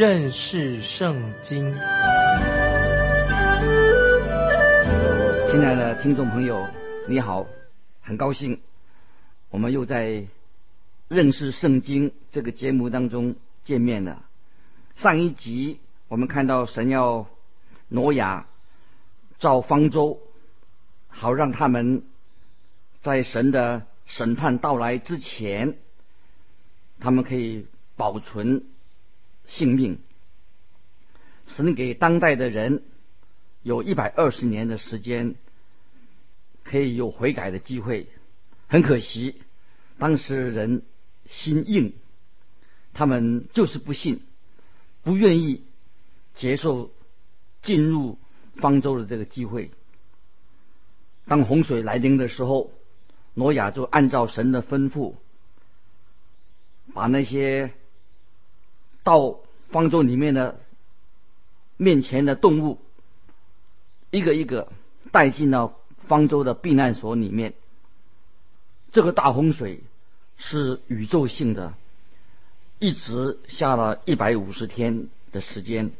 认识圣经。亲爱的听众朋友，你好，很高兴我们又在认识圣经这个节目当中见面了。上一集我们看到神要挪亚造方舟，好让他们在神的审判到来之前，他们可以保存性命。神给当代的人有一百二十年的时间，可以有悔改的机会。很可惜，当时人心硬，他们就是不信，不愿意接受进入方舟的这个机会。当洪水来临的时候，挪亚就按照神的吩咐，把那些到方舟里面的面前的动物，一个一个带进了方舟的避难所里面。这个大洪水是宇宙性的，一直下了一百五十天的时间，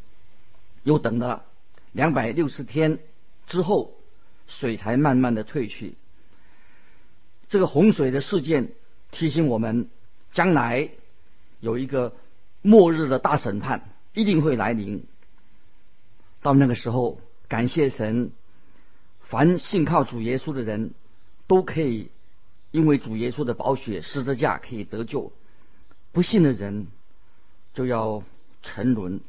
又等了两百六十天之后，水才慢慢的退去。这个洪水的事件提醒我们，将来有一个末日的大审判一定会来临。到那个时候，感谢神，凡信靠主耶稣的人都可以。因为主耶稣的宝血十字架可以得救，不信的人就要沉沦。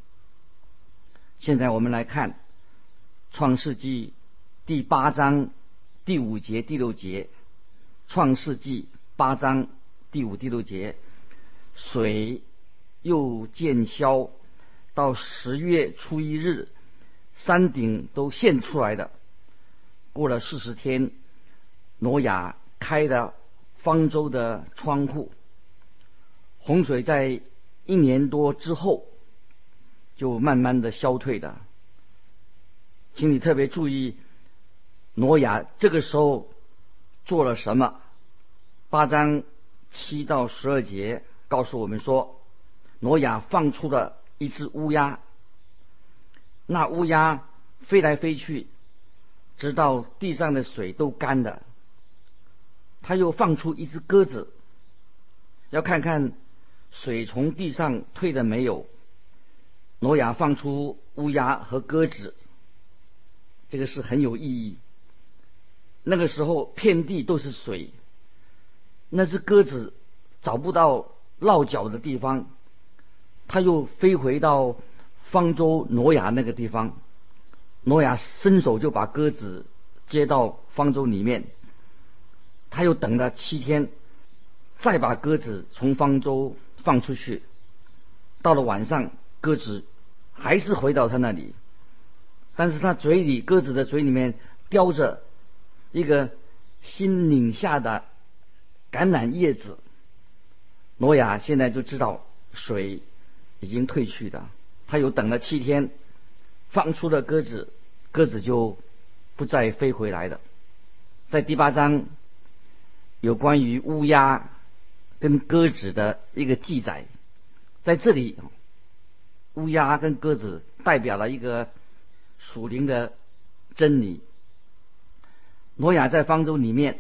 现在我们来看创世纪第八章第五节第六节，创世纪八章第五第六节，水又渐消，到十月初一日，山顶都现出来的。过了四十天，挪亚。开的方舟的窗户，洪水在一年多之后就慢慢的消退的。请你特别注意，挪亚这个时候做了什么？八章七到十二节告诉我们说，挪亚放出了一只乌鸦，那乌鸦飞来飞去，直到地上的水都干了。他又放出一只鸽子，要看看水从地上退了没有。挪亚放出乌鸦和鸽子，这个是很有意义。那个时候遍地都是水，那只鸽子找不到落脚的地方，他又飞回到方舟挪亚那个地方。挪亚伸手就把鸽子接到方舟里面。他又等了七天，再把鸽子从方舟放出去。到了晚上，鸽子还是回到他那里，但是他嘴里鸽子的嘴里面叼着一个新拧下的橄榄叶子。挪亚现在就知道水已经退去的，他又等了七天，放出了鸽子，鸽子就不再飞回来了。在第八章。有关于乌鸦跟鸽子的一个记载，在这里，乌鸦跟鸽子代表了一个属灵的真理。挪亚在方舟里面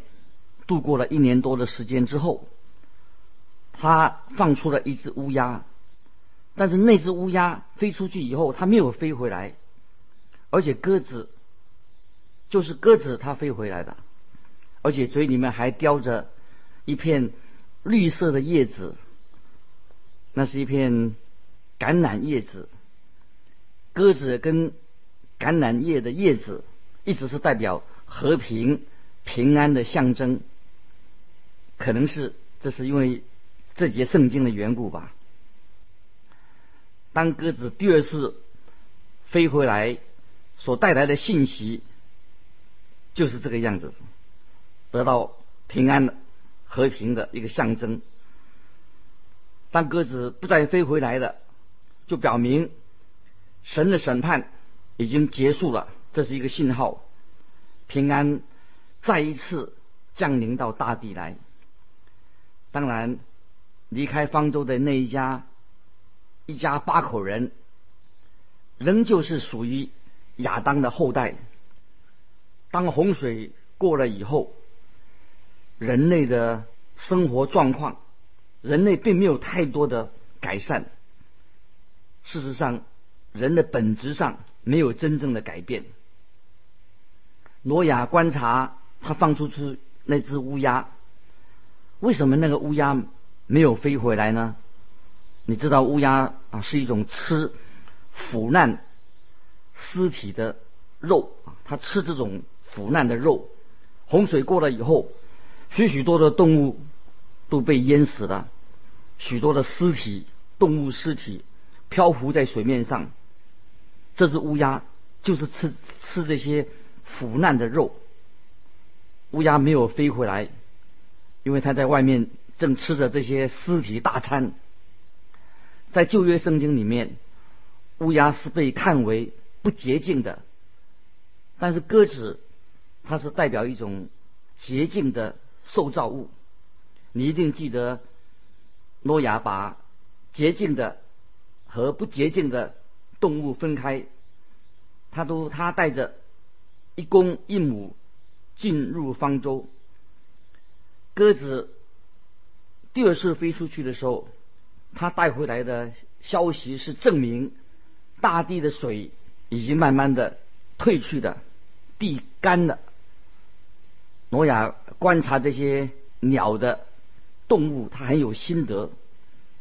度过了一年多的时间之后，他放出了一只乌鸦，但是那只乌鸦飞出去以后，它没有飞回来，而且鸽子就是鸽子，它飞回来的。而且嘴里面还叼着一片绿色的叶子，那是一片橄榄叶子。鸽子跟橄榄叶的叶子，一直是代表和平、平安的象征。可能是这是因为这节圣经的缘故吧。当鸽子第二次飞回来，所带来的信息就是这个样子。得到平安的、和平的一个象征。当鸽子不再飞回来了，就表明神的审判已经结束了，这是一个信号。平安再一次降临到大地来。当然，离开方舟的那一家一家八口人仍旧是属于亚当的后代。当洪水过了以后，人类的生活状况，人类并没有太多的改善。事实上，人的本质上没有真正的改变。挪亚观察他放出去那只乌鸦，为什么那个乌鸦没有飞回来呢？你知道乌鸦啊是一种吃腐烂尸体的肉啊，它吃这种腐烂的肉。洪水过了以后，许许多的动物都被淹死了，许多的尸体，动物尸体漂浮在水面上。这只乌鸦就是吃吃这些。腐烂的肉，乌鸦没有飞回来，因为它在外面正吃着这些尸体大餐。在旧约圣经里面，乌鸦是被看为不洁净的，但是鸽子它是代表一种洁净的受造物。你一定记得，诺亚把洁净的和不洁净的动物分开，他都他带着。一公一母进入方舟，鸽子第二次飞出去的时候，他带回来的消息是证明大地的水已经慢慢的退去的，地干了。挪亚观察这些鸟的动物，他很有心得。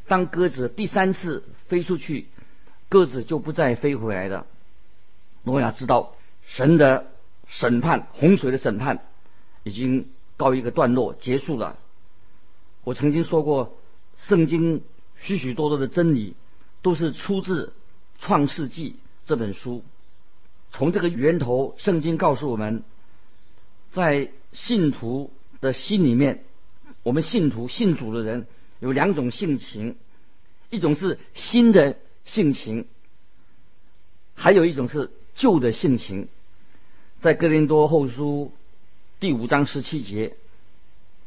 当鸽子第三次飞出去，鸽子就不再飞回来了。挪亚知道神的。审判洪水的审判已经告一个段落，结束了。我曾经说过，圣经许许多多的真理都是出自《创世纪》这本书。从这个源头，圣经告诉我们，在信徒的心里面，我们信徒信主的人有两种性情，一种是新的性情，还有一种是旧的性情。在哥林多后书第五章十七节，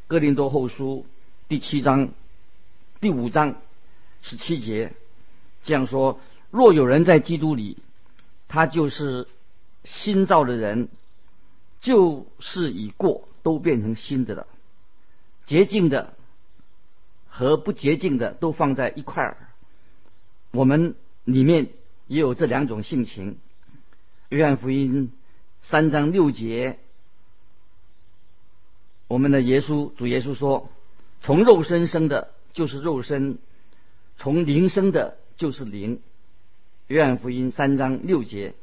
哥林多后书第七章第五章十七节这样说：若有人在基督里，他就是新造的人，旧事已过，都变成新的了。洁净的和不洁净的都放在一块儿。我们里面也有这两种性情。约翰福音。三章六节，我们的耶稣主耶稣说：“从肉身生的，就是肉身；从灵生的，就是灵。”约翰福音三章六节，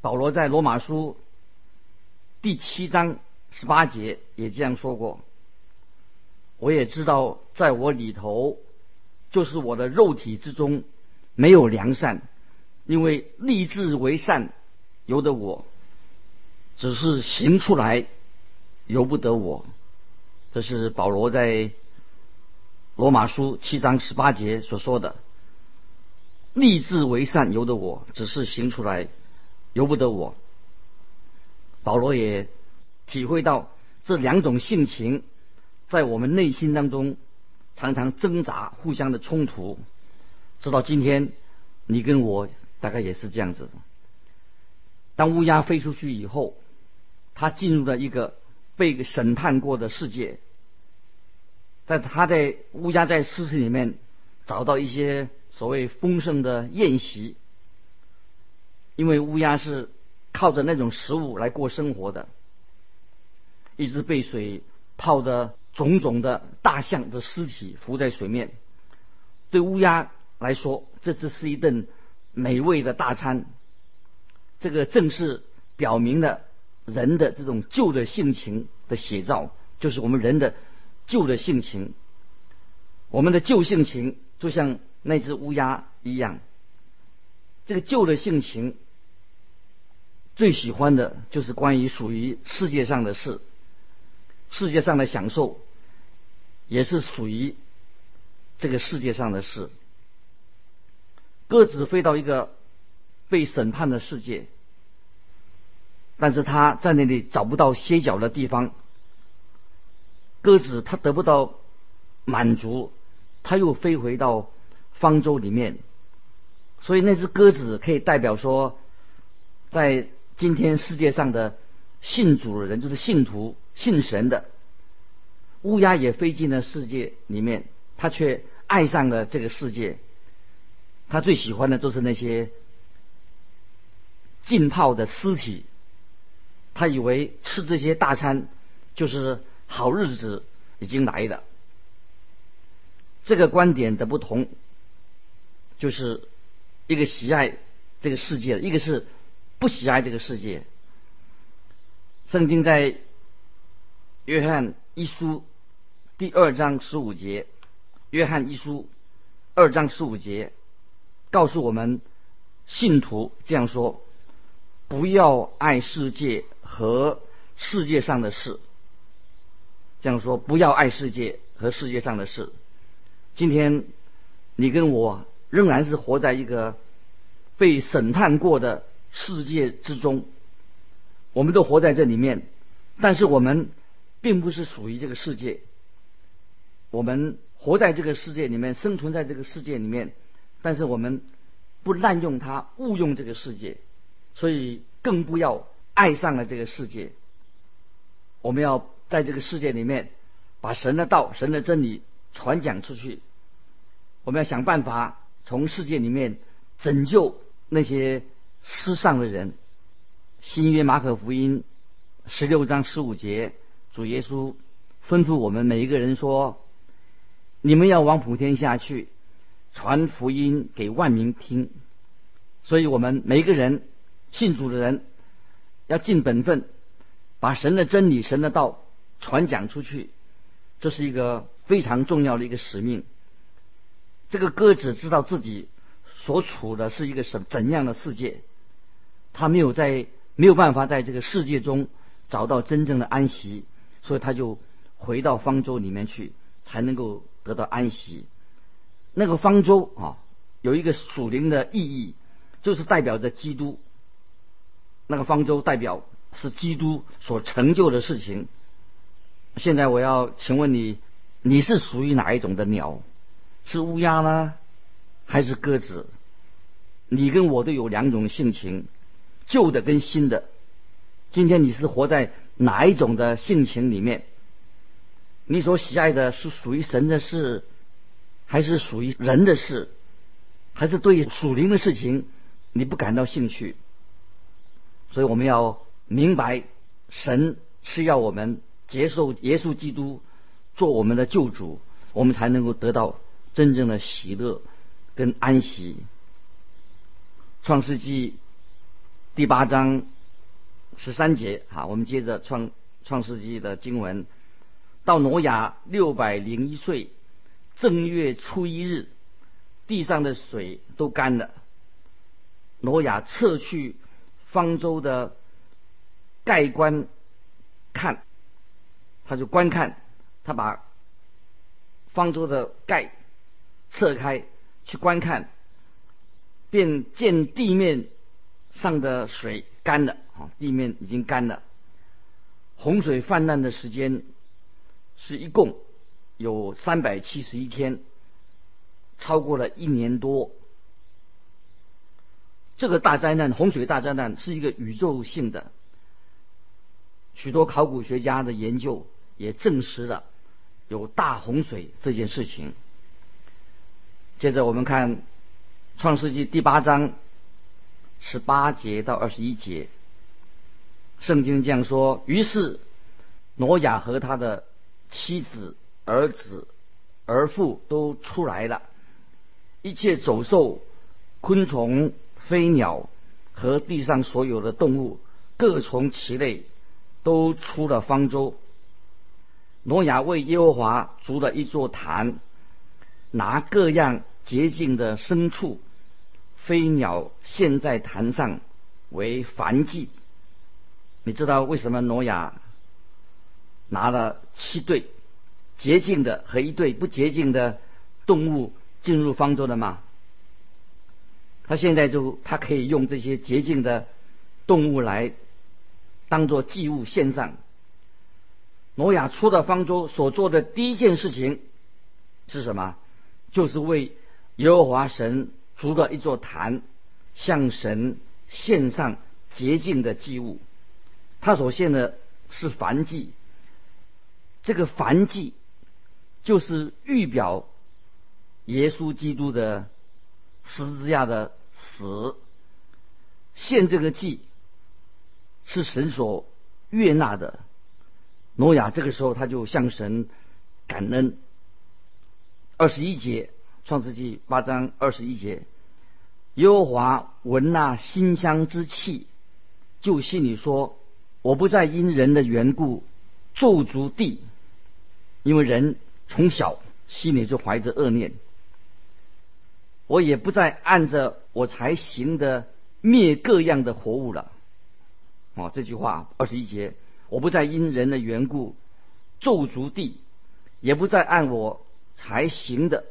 保罗在罗马书第七章十八节也这样说过：“我也知道，在我里头，就是我的肉体之中，没有良善，因为立志为善，由得我。”只是行出来，由不得我。这是保罗在罗马书七章十八节所说的：“立志为善，由得我；只是行出来，由不得我。”保罗也体会到这两种性情在我们内心当中常常挣扎、互相的冲突。直到今天，你跟我大概也是这样子。当乌鸦飞出去以后。它进入了一个被审判过的世界，在他在乌鸦在尸体里面找到一些所谓丰盛的宴席，因为乌鸦是靠着那种食物来过生活的，一只被水泡的种种的大象的尸体浮在水面，对乌鸦来说，这只是一顿美味的大餐，这个正是表明了。人的这种旧的性情的写照，就是我们人的旧的性情。我们的旧性情就像那只乌鸦一样，这个旧的性情最喜欢的就是关于属于世界上的事，世界上的享受也是属于这个世界上的事。鸽子飞到一个被审判的世界。但是他在那里找不到歇脚的地方，鸽子它得不到满足，它又飞回到方舟里面，所以那只鸽子可以代表说，在今天世界上的信主的人，就是信徒、信神的。乌鸦也飞进了世界里面，它却爱上了这个世界。它最喜欢的就是那些浸泡的尸体。他以为吃这些大餐就是好日子已经来了。这个观点的不同，就是一个喜爱这个世界，一个是不喜爱这个世界。圣经在约翰一书第二章十五节，约翰一书二章十五节告诉我们，信徒这样说：不要爱世界和世界上的事。这样说，不要爱世界和世界上的事。今天，你跟我仍然是活在一个被审判过的世界之中，我们都活在这里面，但是我们并不是属于这个世界。我们活在这个世界里面，生存在这个世界里面，但是我们不滥用它，误用这个世界，所以更不要爱上了这个世界。我们要在这个世界里面，把神的道、神的真理。传讲出去，我们要想办法从世界里面拯救那些失丧的人。新约马可福音十六章十五节，主耶稣吩咐我们每一个人说：“你们要往普天下去，传福音给万民听。”所以，我们每一个人信主的人要尽本分，把神的真理、神的道传讲出去。这是一个。非常重要的一个使命。这个鸽子知道自己所处的是一个什怎样的世界，他没有在没有办法在这个世界中找到真正的安息，所以他就回到方舟里面去，才能够得到安息。那个方舟啊，有一个属灵的意义，就是代表着基督。那个方舟代表是基督所成就的事情。现在我要请问你。你是属于哪一种的鸟？是乌鸦呢，还是鸽子？你跟我都有两种性情，旧的跟新的。今天你是活在哪一种的性情里面？你所喜爱的是属于神的事，还是属于人的事？还是对属灵的事情你不感到兴趣？所以我们要明白，神是要我们接受耶稣基督。做我们的救主，我们才能够得到真正的喜乐跟安息。创世纪第八章十三节，哈，我们接着创创世纪的经文。到挪亚六百零一岁正月初一日，地上的水都干了。挪亚撤去方舟的盖棺看，他就观看。他把方舟的盖撤开，去观看，便见地面上的水干了啊，地面已经干了。洪水泛滥的时间是一共有三百七十一天，超过了一年多。这个大灾难，洪水大灾难是一个宇宙性的，许多考古学家的研究也证实了。有大洪水这件事情。接着我们看《创世纪》第八章十八节到二十一节，圣经这样说：于是挪亚和他的妻子、儿子、儿妇都出来了，一切走兽、昆虫、飞鸟和地上所有的动物，各从其类，都出了方舟。挪亚为耶和华筑了一座坛，拿各样洁净的牲畜、飞鸟献在坛上为燔祭。你知道为什么挪亚拿了七对洁净的和一对不洁净的动物进入方舟的吗？他现在就他可以用这些洁净的动物来当做祭物献上。挪亚出了方舟所做的第一件事情是什么？就是为耶和华神筑了一座坛，向神献上洁净的祭物。他所献的是燔祭，这个燔祭就是预表耶稣基督的十字架的死。献这个祭是神所悦纳的。挪亚这个时候他就向神感恩。二十一节，创世纪八章二十一节，耶和华闻那馨香之气，就心里说：“我不再因人的缘故咒诅地，因为人从小心里就怀着恶念。我也不再按着我才行的灭各样的活物了。”哦，这句话二十一节，我不再因人的缘故咒诅地，也不再按我。才行的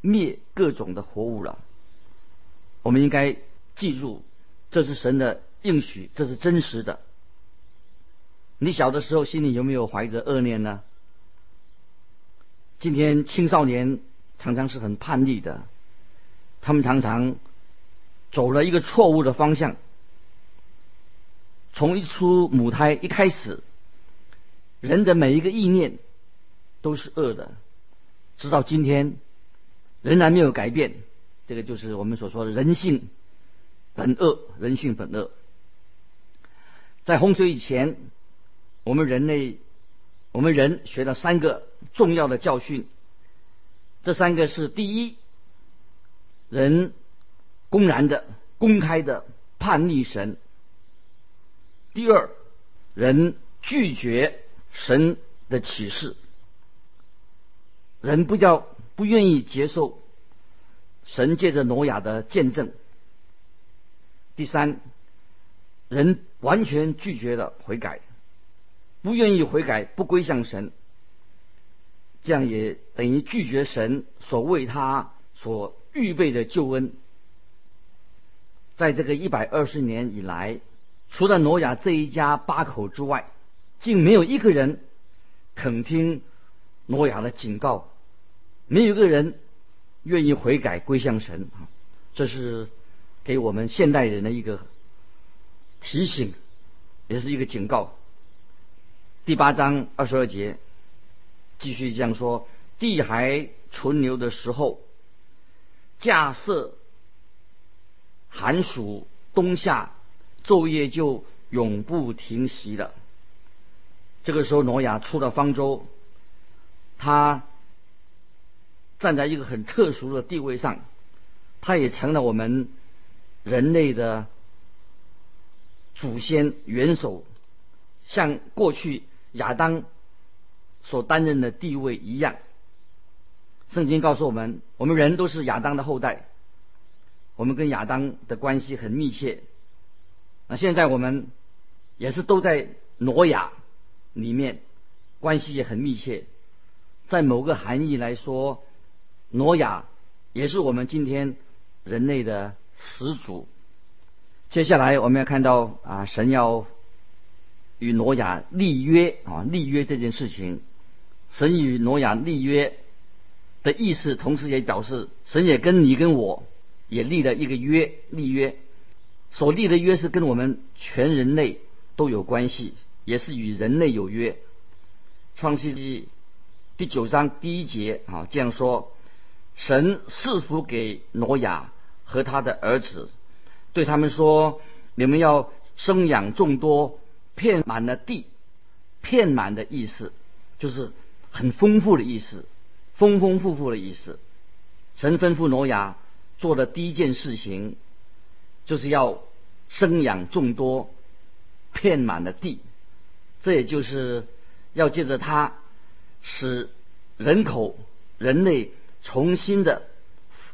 灭各种的活物了。我们应该记住，这是神的应许，这是真实的。你小的时候心里有没有怀着恶念呢？今天青少年常常是很叛逆的，他们常常走了一个错误的方向。从一出母胎一开始，人的每一个意念都是恶的。直到今天，仍然没有改变。这个就是我们所说的人性本恶，人性本恶。在洪水以前，我们人类，我们人学了三个重要的教训。这三个是：第一，人公然的、公开的叛逆神；第二，人拒绝神的启示。人不叫不愿意接受神借着挪亚的见证。第三，人完全拒绝了悔改，不愿意悔改，不归向神，这样也等于拒绝神所为他所预备的救恩。在这个一百二十年以来，除了挪亚这一家八口之外，竟没有一个人肯听。诺亚的警告，没有一个人愿意悔改归向神啊！这是给我们现代人的一个提醒，也是一个警告。第八章二十二节继续这样说：地还存留的时候，架设寒暑冬夏昼夜就永不停息了。这个时候，挪亚出了方舟。他站在一个很特殊的地位上，他也成了我们人类的祖先元首，像过去亚当所担任的地位一样。圣经告诉我们，我们人都是亚当的后代，我们跟亚当的关系很密切。那现在我们也是都在挪亚里面，关系也很密切。在某个含义来说，挪亚也是我们今天人类的始祖。接下来我们要看到啊，神要与挪亚立约啊，立约这件事情，神与挪亚立约的意思，同时也表示神也跟你跟我也立了一个约，立约所立的约是跟我们全人类都有关系，也是与人类有约。创世纪。第九章第一节啊，这样说：神赐福给挪亚和他的儿子，对他们说：你们要生养众多，遍满了地。遍满的意思就是很丰富的意思，丰丰富富的意思。神吩咐挪亚做的第一件事情，就是要生养众多，遍满了地。这也就是要借着他。使人口、人类重新的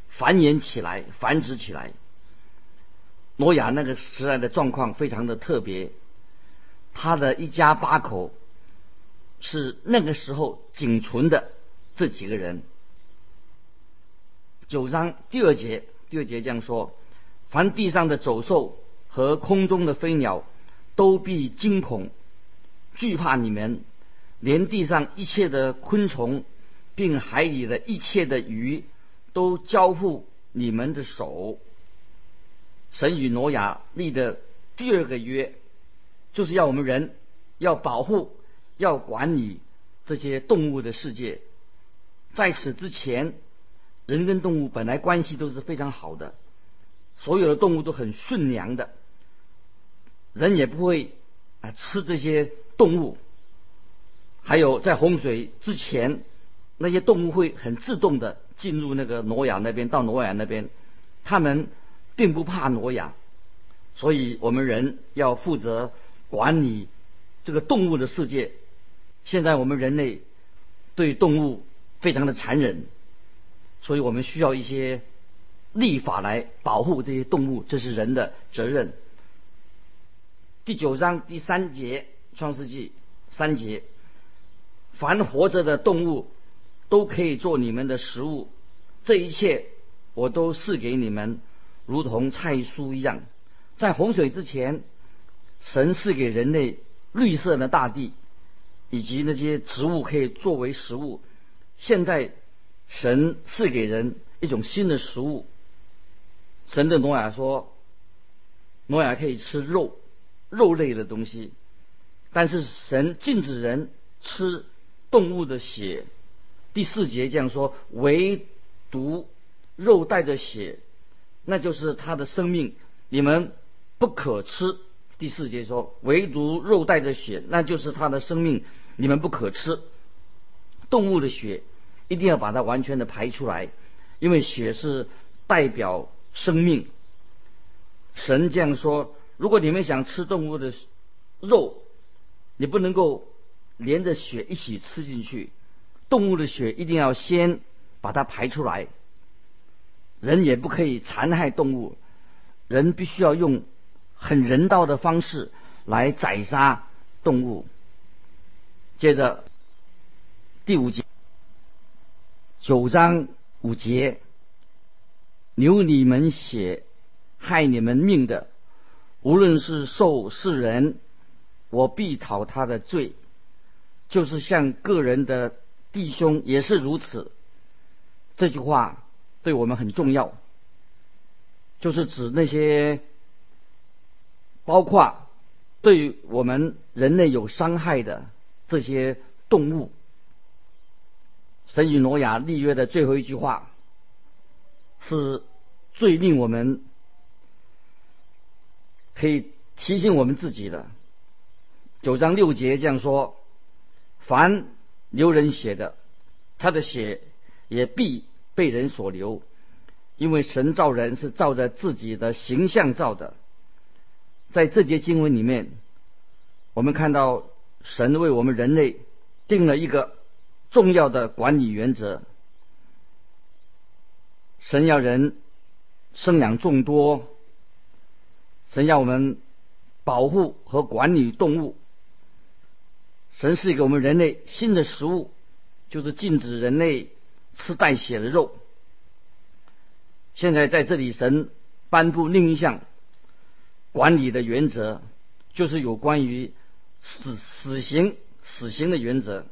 繁衍起来、繁殖起来。挪亚那个时代的状况非常的特别，他的一家八口是那个时候仅存的这几个人。九章第二节，第二节这样说：凡地上的走兽和空中的飞鸟，都必惊恐、惧怕你们。连地上一切的昆虫，并海里的一切的鱼，都交付你们的手。神与挪亚立的第二个约，就是要我们人要保护、要管理这些动物的世界。在此之前，人跟动物本来关系都是非常好的，所有的动物都很驯良的，人也不会啊吃这些动物。还有在洪水之前，那些动物会很自动的进入那个挪亚那边，到挪亚那边，他们。并不怕挪亚，所以我们人要负责管理这个动物的世界。现在我们人类对动物非常的残忍，所以我们需要一些立法来保护这些动物，这是人的责任。第九章第三节，创世纪三节，凡活着的动物都可以做你们的食物，这一切我都赐给你们。如同菜蔬一样，在洪水之前，神赐给人类绿色的大地，以及那些植物可以作为食物。现在，神赐给人一种新的食物。神对挪亚说：“挪亚可以吃肉，肉类的东西，但是神禁止人吃动物的血。”第四节这样说：“唯独肉带着血。”那就是他的生命，你们不可吃。第四节说，唯独肉带着血，那就是他的生命，你们不可吃。动物的血一定要把它完全的排出来，因为血是代表生命。神这样说：如果你们想吃动物的肉，你不能够连着血一起吃进去，动物的血一定要先把它排出来。人也不可以残害动物，人必须要用很人道的方式来宰杀动物。接着第五节，九章五节，流你们血、害你们命的，无论是兽是人，我必讨他的罪。就是像个人的弟兄也是如此。这句话。对我们很重要，就是指那些包括对我们人类有伤害的这些动物。神与挪亚立约的最后一句话，是最令我们可以提醒我们自己的。九章六节这样说：凡流人血的，他的血也必。被人所留，因为神造人是照着自己的形象造的。在这节经文里面，我们看到神为我们人类定了一个重要的管理原则：神要人生养众多，神要我们保护和管理动物。神是给我们人类新的食物，就是禁止人类。吃带血的肉。现在在这里，神颁布另一项管理的原则，就是有关于死死刑死刑的原则。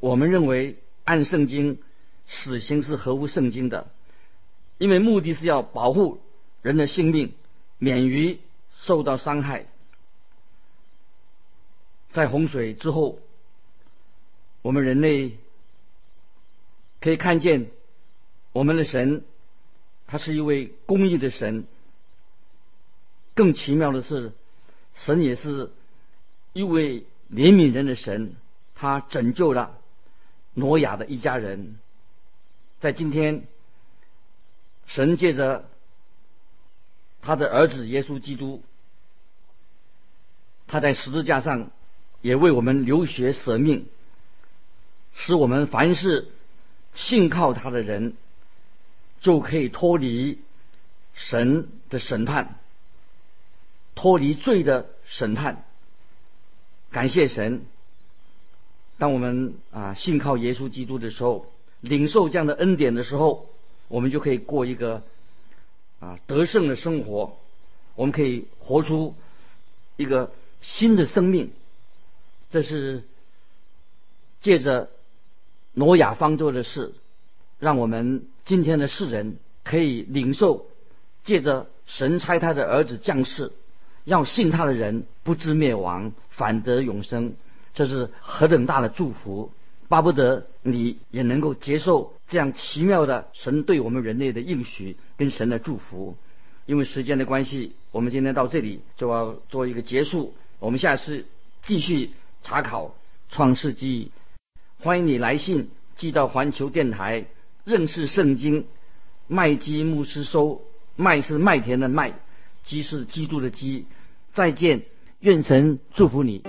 我们认为，按圣经，死刑是合乎圣经的，因为目的是要保护人的性命，免于受到伤害。在洪水之后，我们人类。可以看见，我们的神，他是一位公义的神。更奇妙的是，神也是一位怜悯人的神，他拯救了挪亚的一家人。在今天，神借着他的儿子耶稣基督，他在十字架上也为我们流血舍命，使我们凡是。信靠他的人就可以脱离神的审判，脱离罪的审判。感谢神！当我们啊信靠耶稣基督的时候，领受这样的恩典的时候，我们就可以过一个啊得胜的生活。我们可以活出一个新的生命。这是借着。挪亚方舟的事，让我们今天的世人可以领受，借着神差他的儿子降世，要信他的人不知灭亡，反得永生。这是何等大的祝福！巴不得你也能够接受这样奇妙的神对我们人类的应许跟神的祝福。因为时间的关系，我们今天到这里就要做一个结束。我们下次继续查考创世纪。欢迎你来信寄到环球电台认识圣经麦基牧师收。麦是麦田的麦，基是基督的基。再见，愿神祝福你。